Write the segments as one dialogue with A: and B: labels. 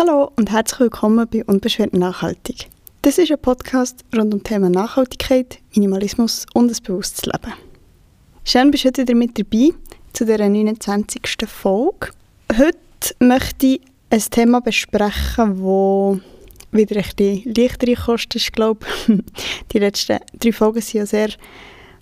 A: Hallo und herzlich willkommen bei Unbeschwert Nachhaltig. Das ist ein Podcast rund um Thema Nachhaltigkeit, Minimalismus und ein bewusstes Leben. Schön, bist du heute wieder mit dabei zu dieser 29. Folge. Heute möchte ich ein Thema besprechen, das wieder ein bisschen leichtere Kosten ist, glaube. Die letzten drei Folgen waren ja sehr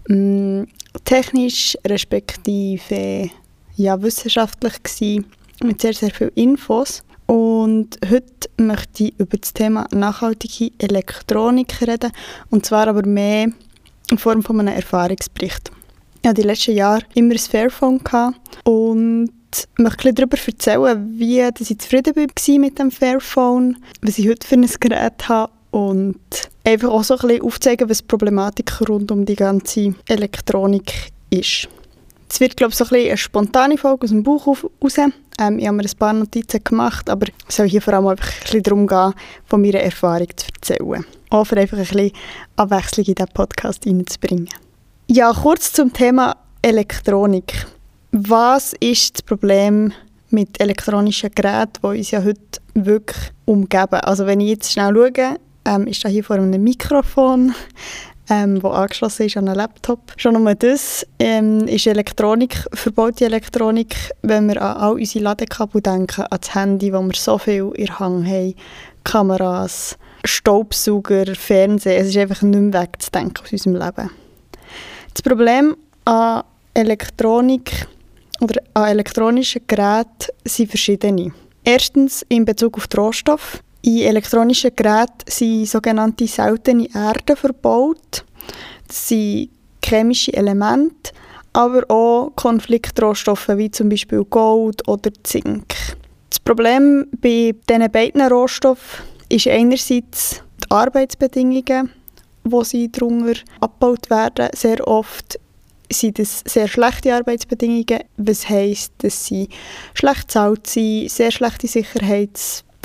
A: mh, mm, technisch, respektive ja, wissenschaftlich gewesen, mit sehr, sehr vielen Infos. Und heute möchte ich über das Thema nachhaltige Elektronik reden. Und zwar aber mehr in Form von einem Erfahrungsbericht. Ich hatte die letzten Jahre immer ein Fairphone und möchte darüber erzählen, wie ich zufrieden war mit dem Fairphone, was ich heute für ein Gerät habe und einfach auch so ein bisschen aufzeigen, was die Problematik rund um die ganze Elektronik ist. Es wird, glaube ich, so ein bisschen eine spontane Folge aus dem Buch raus. Ähm, ich habe mir ein paar Notizen gemacht, aber es soll hier vor allem einfach ein bisschen darum gehen, von meiner Erfahrung zu erzählen. Für einfach ein bisschen Abwechslung in diesen Podcast reinzubringen. Ja, kurz zum Thema Elektronik. Was ist das Problem mit elektronischen Geräten, die uns ja heute wirklich umgeben? Also wenn ich jetzt schnell schaue, ähm, ist da hier vor einem Mikrofon, ähm, wo angeschlossen ist an einen Laptop. Schon nur das ähm, ist Elektronik, verbaute Elektronik, wenn wir an all unsere Ladekabel denken, an das Handy, wo wir so viel in der Hand haben, Kameras, Staubsauger, Fernsehen, es ist einfach nicht mehr wegzudenken aus unserem Leben. Das Problem an Elektronik oder an elektronischen Geräten sind verschiedene. Erstens in Bezug auf die Rohstoffe. In elektronischen Geräten sind sogenannte seltene Erden verbaut. Das sind chemische Elemente, aber auch Konfliktrohstoffe wie zum Beispiel Gold oder Zink. Das Problem bei diesen beiden Rohstoffen ist einerseits die Arbeitsbedingungen, wo sie darunter abgebaut werden. Sehr oft sind das sehr schlechte Arbeitsbedingungen, was heisst, dass sie schlecht bezahlt sind, sehr schlechte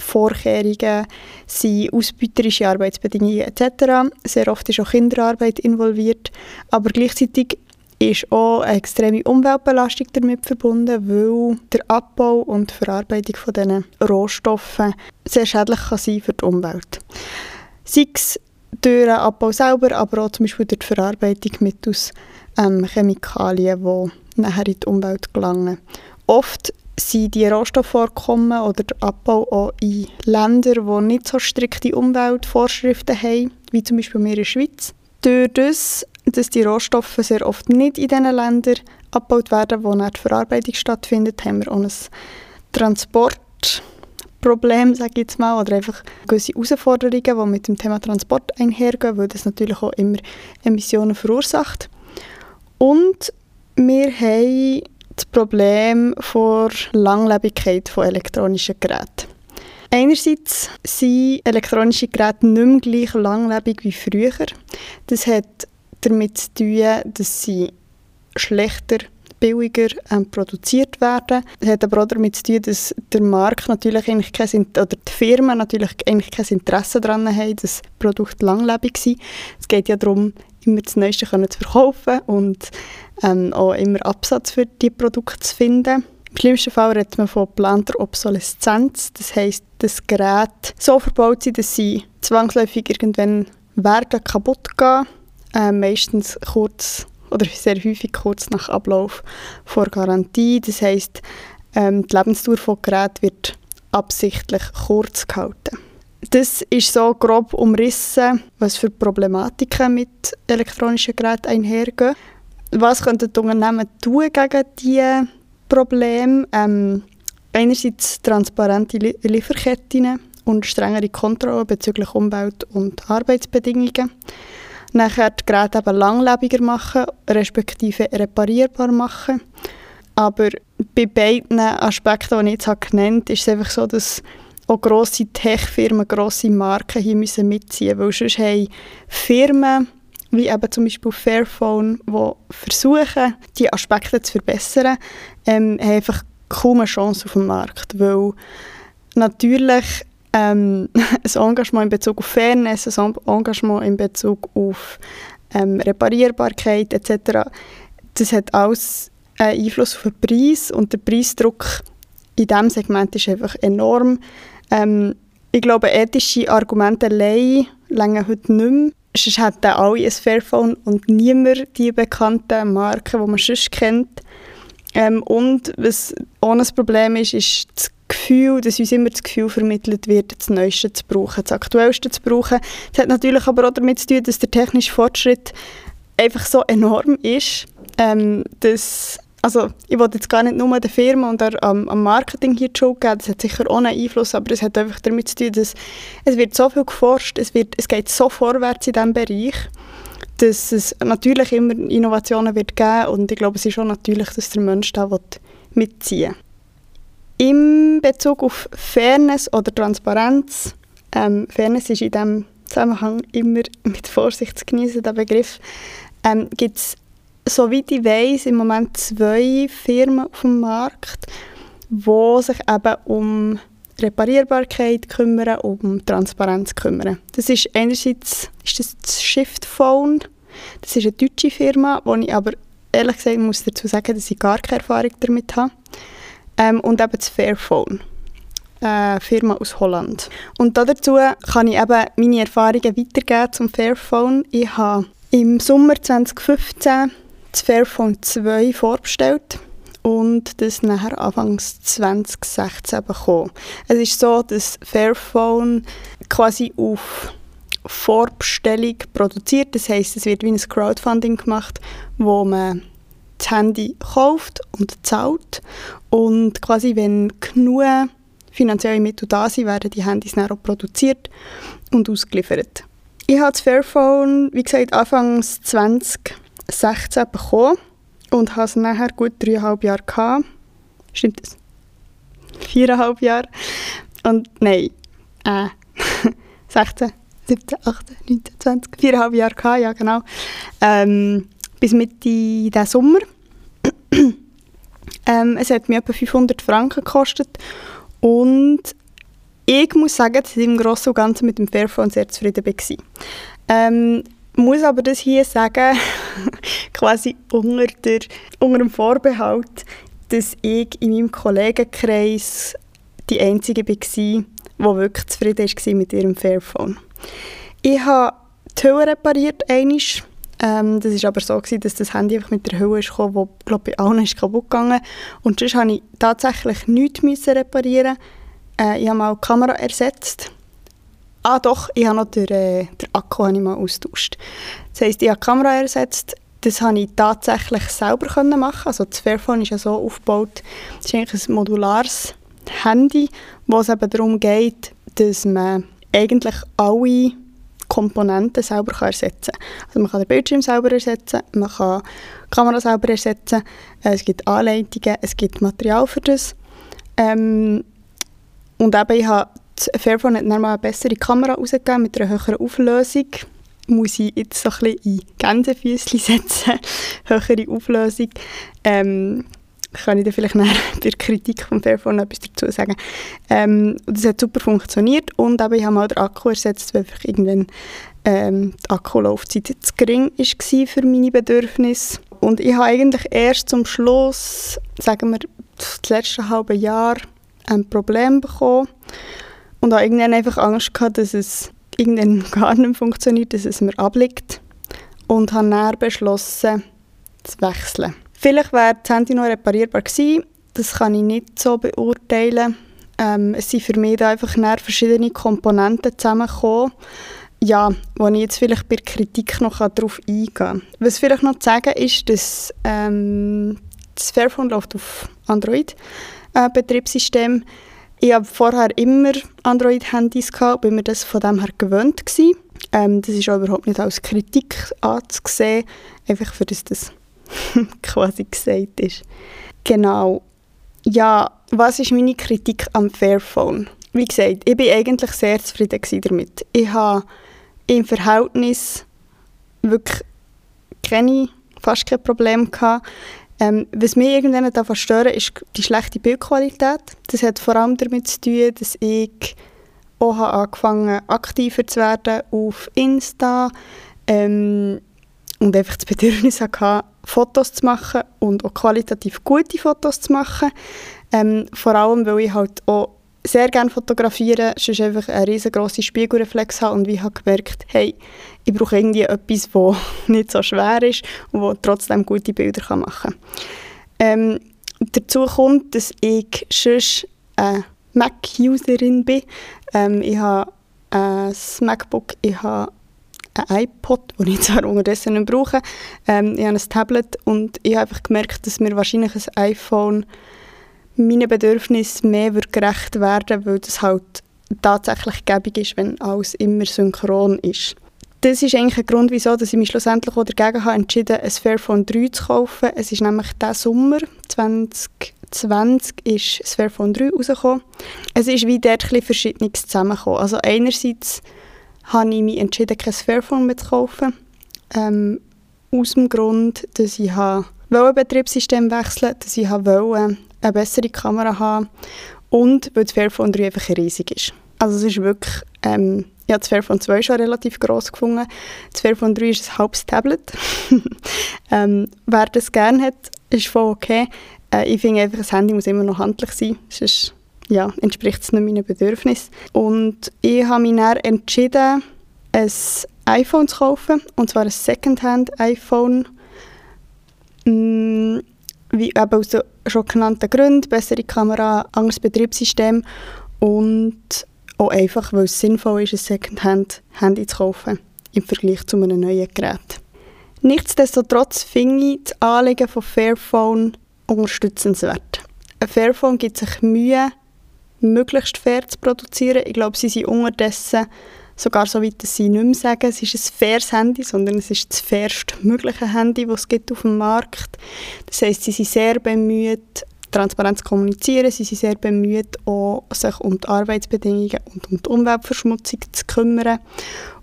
A: Sicherheitsvorkehrungen, sind ausbeuterische Arbeitsbedingungen etc. Sehr oft ist auch Kinderarbeit involviert, aber gleichzeitig ist auch eine extreme Umweltbelastung damit verbunden, weil der Abbau und die Verarbeitung von diesen Rohstoffen sehr schädlich kann sein für die Umwelt. Sei es durch den Abbau selber, aber auch zum Beispiel durch die Verarbeitung mittels ähm, Chemikalien, die nachher in die Umwelt gelangen. Oft sind die Rohstoffvorkommen oder der Abbau auch in Ländern, die nicht so strikte Umweltvorschriften haben, wie zum Beispiel wir in der Schweiz. Durch das, dass die Rohstoffe sehr oft nicht in diesen Ländern abgebaut werden, wo die Verarbeitung stattfindet, haben wir auch ein Transportproblem, sage ich jetzt mal, oder einfach gewisse Herausforderungen, die mit dem Thema Transport einhergehen, weil das natürlich auch immer Emissionen verursacht. Und wir haben das Problem der Langlebigkeit von elektronischen Geräten. Einerseits sind elektronische Geräte nicht mehr gleich langlebig wie früher. Das hat damit zu tun, dass sie schlechter, billiger ähm, produziert werden. Das hat aber auch damit zu tun, dass der Markt natürlich eigentlich kein, oder die Firmen natürlich eigentlich kein Interesse daran haben, dass Produkte langlebig sind. Es geht ja darum, immer das Neueste können zu verkaufen und ähm, auch immer Absatz für die Produkte zu finden. Im schlimmsten Fall redet man von geplanter Obsoleszenz. Das heisst, dass Geräte so verbaut sind, dass sie zwangsläufig irgendwann werden kaputt gehen. Äh, meistens kurz oder sehr häufig kurz nach Ablauf vor Garantie. Das heisst, ähm, die Lebensdauer von Geräten wird absichtlich kurz gehalten. Das ist so grob umrissen, was für Problematiken mit elektronischen Geräten einhergehen. Was könnten die Unternehmen tun gegen diese Probleme? Ähm, einerseits transparente Lieferketten und strengere Kontrollen bezüglich Umwelt- und Arbeitsbedingungen. Nachher die Geräte eben langlebiger machen, respektive reparierbar machen. Aber bei beiden Aspekten, die ich jetzt genannt habe, ist es einfach so, dass auch grosse Tech-Firmen, grosse Marken hier müssen mitziehen müssen, weil sonst haben Firmen, wie eben zum Beispiel Fairphone, die versuchen, die Aspekte zu verbessern, ähm, haben einfach kaum eine Chance auf dem Markt, weil natürlich ähm, ein Engagement in Bezug auf Fairness, ein Engagement in Bezug auf ähm, Reparierbarkeit etc., das hat alles einen Einfluss auf den Preis und der Preisdruck in diesem Segment ist einfach enorm. Ähm, ich glaube, ethische Argumente allein länger heute nicht mehr. Sonst hätten alle ein Fairphone und niemand die bekannten Marken, die man sonst kennt. Ähm, und was ohne das Problem ist, ist das Gefühl, dass uns immer das Gefühl vermittelt wird, das Neueste zu brauchen, das Aktuellste zu brauchen. Das hat natürlich aber auch damit zu tun, dass der technische Fortschritt einfach so enorm ist, ähm, dass also ich wollte jetzt gar nicht nur der Firma und der, am, am Marketing hier die Schuld geben, das hat sicher auch einen Einfluss, aber es hat einfach damit zu tun, dass es wird so viel geforscht, es, wird, es geht so vorwärts in diesem Bereich, dass es natürlich immer Innovationen wird geben und ich glaube, es ist auch natürlich, dass der Mensch da mitziehen will. In Bezug auf Fairness oder Transparenz, ähm, Fairness ist in diesem Zusammenhang immer mit Vorsicht zu genießen, der Begriff, ähm, gibt es soweit ich weiß, im Moment zwei Firmen auf dem Markt, die sich eben um Reparierbarkeit kümmern, um Transparenz kümmern. Das ist einerseits ist das, das Shiftphone, das ist eine deutsche Firma, wo ich aber ehrlich gesagt muss dazu sagen, dass ich gar keine Erfahrung damit habe. Ähm, und eben das Fairphone, eine Firma aus Holland. Und dazu kann ich eben meine Erfahrungen weitergeben zum Fairphone. Ich habe im Sommer 2015 das Fairphone 2 vorbestellt und das nachher Anfangs 2016 bekommen. Es ist so, dass Fairphone quasi auf Vorbestellung produziert. Das heißt, es wird wie ein Crowdfunding gemacht, wo man das Handy kauft und zahlt und quasi wenn genug finanzielle Mittel da sind, werden die Handys dann auch produziert und ausgeliefert. Ich habe das Fairphone, wie gesagt, Anfangs 20 16 bekommen und habe es nachher gut dreieinhalb Jahre gehabt. Stimmt das? Viereinhalb Jahre. Und nein, äh, 16, 17, 18, 19, 20, viereinhalb Jahre gehabt, ja genau. Ähm, bis Mitte diesen Sommer. ähm, es hat mir etwa 500 Franken gekostet und ich muss sagen, dass ich im Großen und Ganzen mit dem Fairphone sehr zufrieden war. Ähm, muss aber das hier sagen, quasi unter, der, unter dem Vorbehalt, dass ich in meinem Kollegenkreis die Einzige war, die wirklich zufrieden war mit ihrem Fairphone. Ich habe die Hülle repariert, einmal. Ähm, das war aber so, gewesen, dass das Handy einfach mit der Hülle kam, die glaub, bei allen ist kaputt gegangen Und sonst musste ich tatsächlich nichts reparieren. Äh, ich habe mal die Kamera ersetzt Ah doch, ich habe noch den, äh, den Akku habe ich mal austauscht. Das heisst, ich habe die Kamera ersetzt. Das konnte ich tatsächlich selber machen. Also das Fairphone ist ja so aufgebaut, es ist eigentlich ein modulares Handy, wo es eben darum geht, dass man eigentlich alle Komponenten selber ersetzen kann. Also man kann den Bildschirm selber ersetzen, man kann die Kamera selber ersetzen, äh, es gibt Anleitungen, es gibt Material für das. Ähm, und eben, ich habe Fairphone hat dann mal eine bessere Kamera rausgegeben mit einer höheren Auflösung. Muss ich jetzt so ein bisschen in Gänsefüßchen setzen. höhere Auflösung. Ähm, kann ich da vielleicht bei der Kritik vom Fairphone etwas dazu sagen. Ähm, das hat super funktioniert und aber ich habe mal den Akku ersetzt, weil einfach irgendwann ähm, die Akkulaufzeit zu gering war für meine Bedürfnisse. Und ich habe eigentlich erst zum Schluss, sagen wir, das letzte halbe Jahr ein Problem bekommen und habe irgendwann einfach Angst gehabt, dass es irgendwann gar nicht funktioniert, dass es mir abliegt. Und habe dann beschlossen, zu wechseln. Vielleicht wäre das Handy noch reparierbar gewesen. Das kann ich nicht so beurteilen. Ähm, es sind für mich da einfach verschiedene Komponenten zusammengekommen, ja, wo ich jetzt vielleicht bei der Kritik noch darauf eingehen kann. Was vielleicht noch zu sagen ist, dass ähm, das Fairphone läuft auf Android-Betriebssystem. Äh, ich habe vorher immer Android-Handys gehabt, bin mir das von dem her gewöhnt. Ähm, das ist auch überhaupt nicht als Kritik anzusehen, einfach für das das quasi gesagt ist. Genau. Ja, was ist meine Kritik am Fairphone? Wie gesagt, ich bin eigentlich sehr zufrieden damit. Ich habe im Verhältnis wirklich keine, fast kein Problem gehabt. Ähm, was mich irgendwann davon stört, ist die schlechte Bildqualität. Das hat vor allem damit zu tun, dass ich auch angefangen aktiver zu werden auf Insta ähm, und einfach das Bedürfnis hatte, Fotos zu machen und auch qualitativ gute Fotos zu machen. Ähm, vor allem, weil ich halt auch sehr gerne fotografieren, sonst einfach eine riesengroße Spiegelreflex haben und ich habe gemerkt, hey, ich brauche irgendwie etwas, das nicht so schwer ist und das trotzdem gute Bilder machen kann. Ähm, dazu kommt, dass ich sonst eine Mac-Userin bin. Ähm, ich habe ein MacBook, ich habe ein iPod, das ich zwar unterdessen nicht brauche. Ähm, ich habe ein Tablet und ich habe einfach gemerkt, dass mir wahrscheinlich ein iPhone meinen Bedürfnissen mehr gerecht werden weil das halt tatsächlich gäbig ist, wenn alles immer synchron ist. Das ist eigentlich ein Grund, wieso ich mich schlussendlich dagegen habe entschieden, ein Fairphone 3 zu kaufen. Es ist nämlich diesen Sommer 2020 ist das Fairphone 3 rausgekommen. Es ist wie dort ein Verschiedenes zusammengekommen. Also einerseits habe ich mich entschieden, kein Fairphone mehr zu kaufen. Ähm, aus dem Grund, dass ich ein Betriebssystem wechseln dass ich wollte eine bessere Kamera haben und weil das Fairphone 3 einfach riesig ist. Also es ist wirklich, ähm, ich habe das Fairphone 2 schon relativ groß gefunden. Das Fairphone 3 ist ein halbes Tablet. ähm, wer das gerne hat, ist voll okay. Äh, ich finde einfach, das Handy muss immer noch handlich sein, sonst ja, entspricht es nicht meinen Bedürfnissen. Und ich habe mich dann entschieden, ein iPhone zu kaufen, und zwar ein Secondhand-iPhone. Mm, wie eben aus den schon genannten Gründen, bessere Kamera, anderes Betriebssystem und auch einfach, weil es sinnvoll ist, ein Secondhand-Handy zu kaufen im Vergleich zu einem neuen Gerät. Nichtsdestotrotz finde ich das Anliegen von Fairphone unterstützenswert. Ein Fairphone gibt sich Mühe, möglichst fair zu produzieren. Ich glaube, sie sind unterdessen sogar so weit, dass sie nicht mehr sagen, es ist ein faires Handy, sondern es ist das fairste mögliche Handy, das es gibt auf dem Markt. Das heisst, sie sind sehr bemüht, transparent zu kommunizieren, sie sind sehr bemüht, auch sich um die Arbeitsbedingungen und um die Umweltverschmutzung zu kümmern.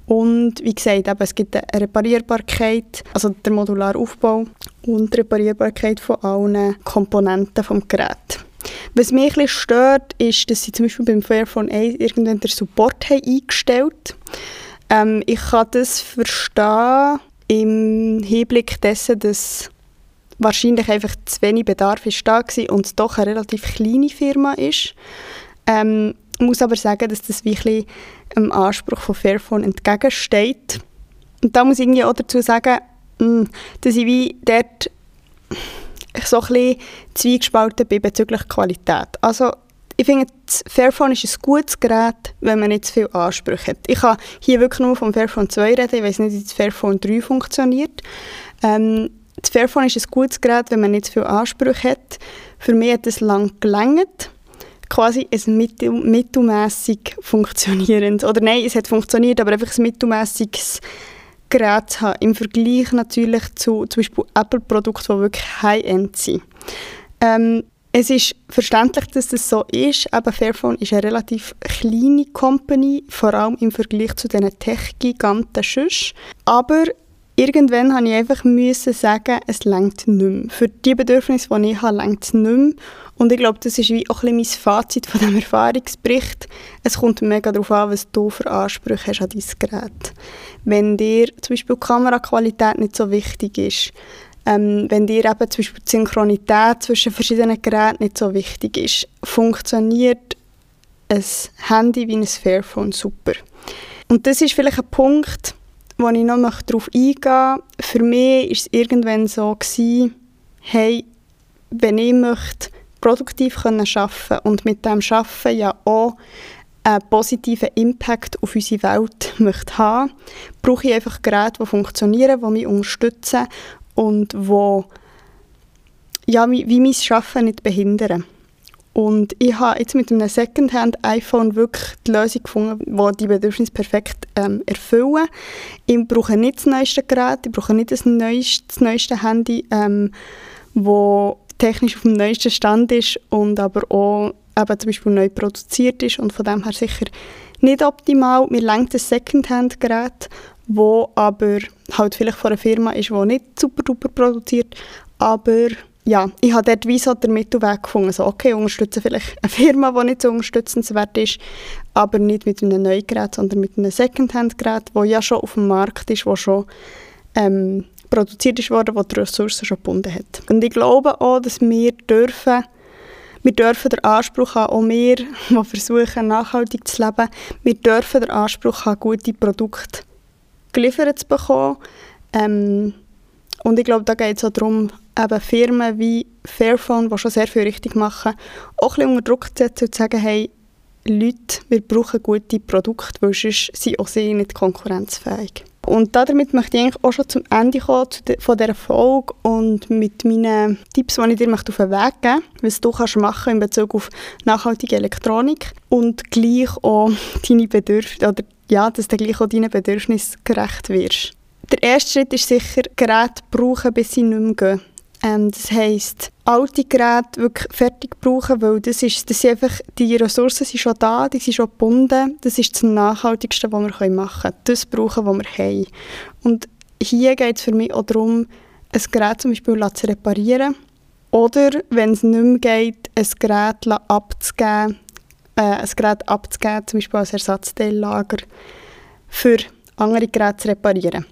A: Und wie gesagt, eben, es gibt eine Reparierbarkeit, also der modulare Aufbau und die Reparierbarkeit von allen Komponenten des Geräts. Was mich ein stört, ist, dass sie zum Beispiel beim Fairphone 1 irgendwann den Support haben eingestellt ähm, Ich kann das verstehen im Hinblick dessen, dass wahrscheinlich einfach zu wenig Bedarf ist da war und es doch eine relativ kleine Firma ist. Ähm, ich muss aber sagen, dass das wirklich dem Anspruch von Fairphone entgegensteht. Und da muss ich irgendwie auch dazu sagen, mm, dass ich wie dort so ein bisschen zwiegespalten bin bezüglich Qualität. Also ich finde, das Fairphone ist ein gutes Gerät, wenn man nicht zu viele Ansprüche hat. Ich kann hier wirklich nur vom Fairphone 2 reden, ich weiß nicht, wie das Fairphone 3 funktioniert. Ähm, das Fairphone ist ein gutes Gerät, wenn man nicht zu viele Ansprüche hat. Für mich hat es lang gelangt quasi ein mittel mittelmäßig funktionierendes, oder nein, es hat funktioniert, aber einfach ein mittelmäßiges Geräte haben, im Vergleich natürlich zu zum Beispiel Apple-Produkten, die wirklich High-End sind. Ähm, es ist verständlich, dass das so ist, aber Fairphone ist eine relativ kleine Company, vor allem im Vergleich zu den Tech-Giganten sonst. Aber irgendwann musste ich einfach müssen sagen, es längt nicht mehr. Für die Bedürfnisse, die ich habe, längt es nicht mehr. Und ich glaube, das ist wie auch ein mein Fazit von diesem Erfahrungsbericht. Es kommt mega darauf an, was du für Ansprüche hast an dein Gerät. Wenn dir zum Beispiel die Kameraqualität nicht so wichtig ist, ähm, wenn dir eben zum Beispiel die Synchronität zwischen verschiedenen Geräten nicht so wichtig ist, funktioniert ein Handy wie ein Fairphone super. Und das ist vielleicht ein Punkt, wo ich noch darauf eingehen möchte. Für mich war es irgendwann so, gewesen, hey, wenn ich möchte produktiv arbeiten können und mit dem Arbeiten ja auch einen positiven Impact auf unsere Welt möchte haben, brauche ich einfach Geräte, die funktionieren, die mich unterstützen und die ja, wie mein Arbeiten nicht behindern. Und ich habe jetzt mit einem Secondhand-iPhone wirklich die Lösung gefunden, die die Bedürfnisse perfekt ähm, erfüllen. Ich brauche nicht das neueste Gerät, ich brauche nicht das neueste, das neueste Handy, ähm, wo technisch auf dem neuesten Stand ist und aber auch eben zum Beispiel neu produziert ist und von dem her sicher nicht optimal. Mir lenkt ein Secondhand-Gerät, wo aber halt vielleicht von einer Firma ist, die nicht super duper produziert, aber ja, ich habe dort wie so den Mittelweg gefunden. So, okay, unterstütze vielleicht eine Firma, die nicht so unterstützenswert ist, aber nicht mit einem neuen Gerät, sondern mit einem Secondhand-Gerät, das ja schon auf dem Markt ist, wo schon ähm, produziert ist worden, wo die Ressourcen schon gebunden hat. Und ich glaube auch, dass wir dürfen, Wir dürfen den Anspruch haben, auch wir, die versuchen, nachhaltig zu leben, wir dürfen den Anspruch haben, gute Produkte geliefert zu bekommen. Ähm, und ich glaube, da geht es auch darum, eben Firmen wie Fairphone, die schon sehr viel richtig machen, auch ein unter Druck setzen und sagen, hey, Leute, wir brauchen gute Produkte, weil sonst sind auch sie nicht konkurrenzfähig. Und damit möchte ich eigentlich auch schon zum Ende kommen von dieser Folge und mit meinen Tipps, die ich dir auf den Weg geben möchte, was du kannst machen in Bezug auf nachhaltige Elektronik und gleich auch deine Bedürfnisse, oder ja, dass du gleich auch deinen Bedürfnissen gerecht wirst. Der erste Schritt ist sicher, Geräte brauchen, bis sie nicht mehr gehen. Ähm, das heisst, alte Geräte wirklich fertig brauchen, weil das ist, das sind einfach, die Ressourcen sind schon da, die sind schon gebunden. Das ist das Nachhaltigste, was wir machen können. Das brauchen, was wir haben. Und hier geht es für mich auch darum, ein Gerät zum Beispiel zu reparieren oder, wenn es nicht mehr geht, ein Gerät abzugeben, äh, ein Gerät abzugeben, zum Beispiel als Ersatzteillager, für andere Geräte zu reparieren.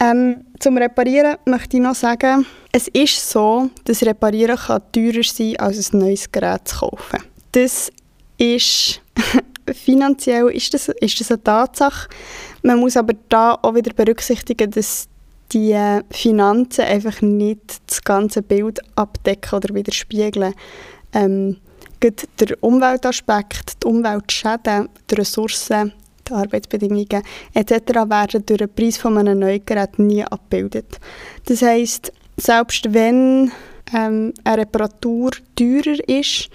A: Ähm, zum Reparieren möchte ich noch sagen, es ist so, dass Reparieren kann teurer sein kann, als ein neues Gerät zu kaufen. Das ist finanziell ist das, ist das eine Tatsache. Man muss aber da auch wieder berücksichtigen, dass die Finanzen einfach nicht das ganze Bild abdecken oder widerspiegeln. Ähm, der Umweltaspekt, die Umweltschäden, die Ressourcen, die Arbeitsbedingungen etc. werden durch den Preis von einem neuen Gerät nie abgebildet. Das heisst, selbst wenn ähm, eine Reparatur teurer ist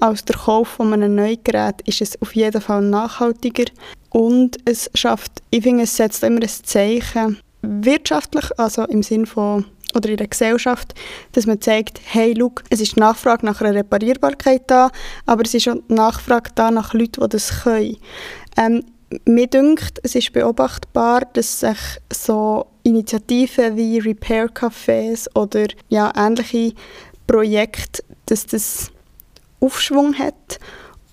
A: als der Kauf von einem neuen Gerät, ist es auf jeden Fall nachhaltiger und es schafft, ich finde, es setzt immer ein Zeichen wirtschaftlich, also im Sinn von oder in der Gesellschaft, dass man zeigt, hey, look, es ist Nachfrage nach einer Reparierbarkeit da, aber es ist auch Nachfrage da nach Leuten, die das können. Ähm, mir dünkt, es ist beobachtbar, dass sich so Initiativen wie Repair Cafés oder ja, ähnliche Projekte, dass das Aufschwung hat.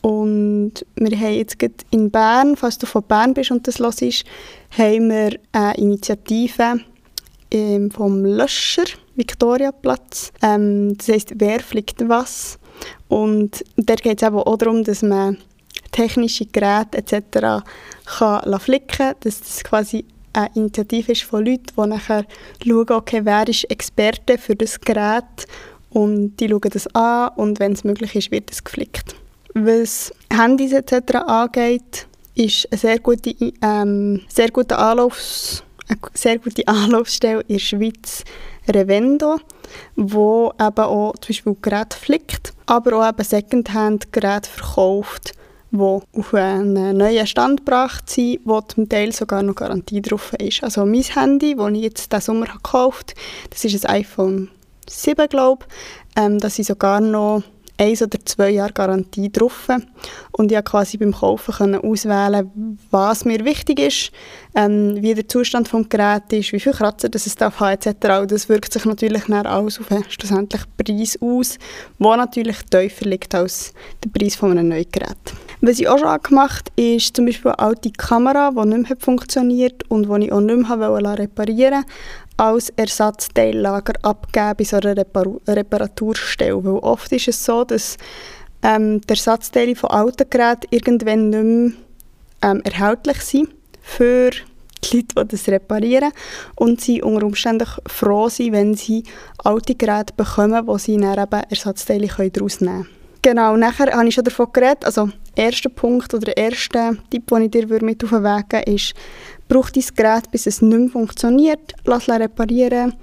A: Und wir haben jetzt in Bern, falls du von Bern bist und das hörst, haben wir eine Initiative ähm, vom Löscher, Viktoriaplatz. Ähm, das heisst, wer fliegt was? Und da geht es eben auch darum, dass man technische Geräte etc. kann flicken kann, dass das quasi eine Initiative ist von Leuten, die nachher schauen, okay, wer ist Experte für das Gerät und die schauen das an und wenn es möglich ist, wird es geflickt. Was Handys etc. angeht, ist eine sehr gute, ähm, sehr gute Anlaufs eine sehr gute Anlaufstelle in der Schweiz Revendo, wo eben auch zum Beispiel Geräte flickt, aber auch eben Secondhand-Geräte verkauft die auf einen neuen Stand gebracht sind, wo zum Teil sogar noch Garantie drauf ist. Also mein Handy, das ich jetzt diesen Sommer gekauft habe, das ist ein iPhone 7, glaube ich. Ähm, da sind sogar noch eins oder zwei Jahre Garantie drauf. Und ich konnte quasi beim Kaufen können auswählen, was mir wichtig ist, ähm, wie der Zustand des Geräts ist, wie viele Kratzer das es darf haben, etc. Das wirkt sich natürlich dann alles auf den schlussendlichen Preis aus, der natürlich tiefer liegt als der Preis von einem neuen Gerät. Was ich auch schon gemacht habe, ist zum Beispiel eine alte Kamera, die nicht mehr funktioniert und die ich auch nicht mehr reparieren wollte, als Ersatzteillager abgeben bei so einer Repar Reparaturstelle. Weil oft ist es so, dass ähm, die Ersatzteile von alten Geräten irgendwann nicht mehr ähm, erhältlich sind für die Leute, die das reparieren und sie unter Umständen froh sind, wenn sie alte Geräte bekommen, wo sie dann eben Ersatzteile daraus nehmen können. Genau, nachher habe ich schon davon geredet, also erster Punkt oder der erste Tipp, den ich dir mit auf den Weg geben ist, brauch dein Gerät, bis es nicht mehr funktioniert, lass es reparieren,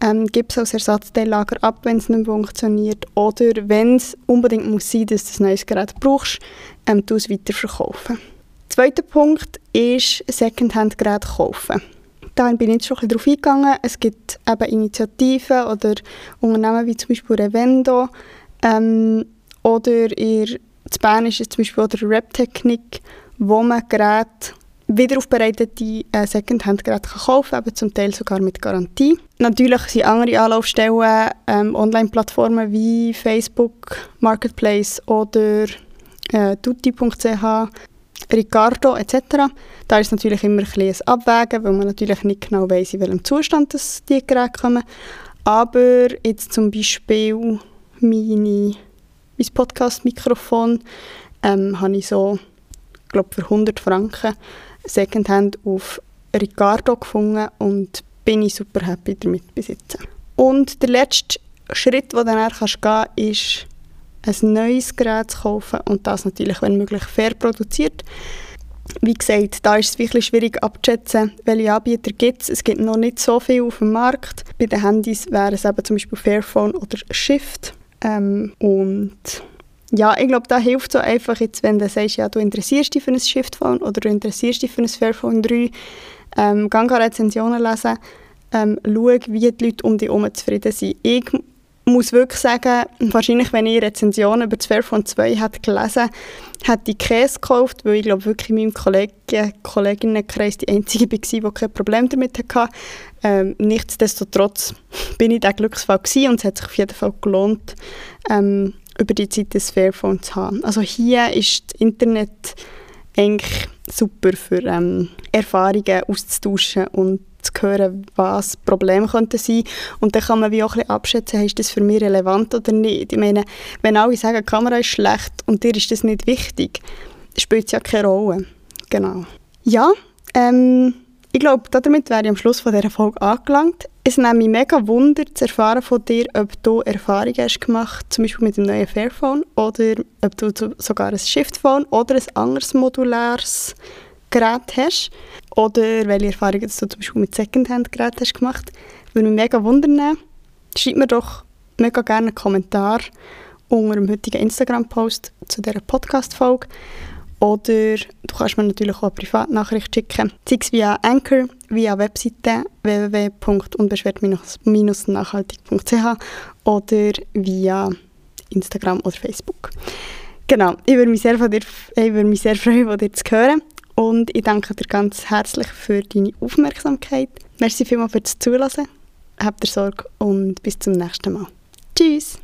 A: ähm, gib es als Ersatzteillager ab, wenn es nicht mehr funktioniert oder wenn es unbedingt muss sein, dass du ein neues Gerät brauchst, ähm, du es weiterverkaufen. Zweiter Punkt ist Secondhand-Geräte kaufen. Da bin ich jetzt schon ein bisschen darauf eingegangen. Es gibt eben Initiativen oder Unternehmen wie zum Beispiel Revendo, ähm, oder in Bern ist es zum Beispiel auch der Rap-Technik, wo man Geräte wiederaufbereitete äh, Secondhand-Geräte kaufen kann, zum Teil sogar mit Garantie. Natürlich sind andere Anlaufstellen ähm, Online-Plattformen wie Facebook, Marketplace oder äh, tutti.ch, Ricardo etc. Da ist natürlich immer ein, ein Abwägen, weil man natürlich nicht genau weiß, in welchem Zustand das die Geräte kommen. Aber jetzt zum Beispiel meine mein Podcast-Mikrofon. Ähm, habe ich so, glaube für 100 Franken Secondhand auf Ricardo gefunden und bin ich super happy damit besitzen. Und der letzte Schritt, den du dann kannst gehen ist, ein neues Gerät zu kaufen und das natürlich, wenn möglich, fair produziert. Wie gesagt, da ist es wirklich schwierig abzuschätzen, welche Anbieter gibt es. Es gibt noch nicht so viel auf dem Markt. Bei den Handys wären es eben zum Beispiel Fairphone oder Shift. Ähm, und ja, ich glaube, da hilft so einfach jetzt, wenn du sagst, ja, du interessierst dich für ein Shift-Phone oder du interessierst dich für ein Fairphone 3, ähm, geh Rezensionen lesen, ähm, schau, wie die Leute um dich herum zufrieden sind. Ich muss wirklich sagen, wahrscheinlich, wenn ich Rezensionen über das Fairphone 2 hätte gelesen hätte ich Käse gekauft, weil ich glaube wirklich in meinem Kollegen, Kolleginnenkreis die einzige war, die kein Problem damit hatte. Ähm, nichtsdestotrotz bin ich der Glücksfall gewesen und es hat sich auf jeden Fall gelohnt, ähm, über die Zeit das Fairphone zu haben. Also hier ist das Internet eigentlich super für ähm, Erfahrungen auszutauschen und zu hören, was Probleme könnten sein und dann kann man wie auch ein bisschen abschätzen, ist das für mich relevant oder nicht. Ich meine, wenn alle sagen, die Kamera ist schlecht und dir ist das nicht wichtig, spielt es ja keine Rolle. Genau. Ja, ähm, ich glaube, damit wäre ich am Schluss von dieser Folge angelangt. Es nimmt mich mega Wunder zu erfahren von dir, ob du Erfahrungen hast gemacht, zum Beispiel mit dem neuen Fairphone oder ob du sogar ein Shiftphone oder ein anderes modulares Gerät hast oder welche Erfahrungen du zum Beispiel mit Secondhand-Geräten hast gemacht. Würde mich mega wundern. Schreib mir doch mega gerne einen Kommentar unter dem heutigen Instagram-Post zu dieser Podcast-Folge. Oder du kannst mir natürlich auch eine Privatnachricht schicken, sei es via Anchor, via Webseite www.unbeschwert-nachhaltig.ch oder via Instagram oder Facebook. Genau, ich würde mich sehr, von dir, ich würde mich sehr freuen, von dir zu hören. Und ich danke dir ganz herzlich für deine Aufmerksamkeit. Merci vielmals fürs Zulassen. Habt ihr Sorge und bis zum nächsten Mal. Tschüss!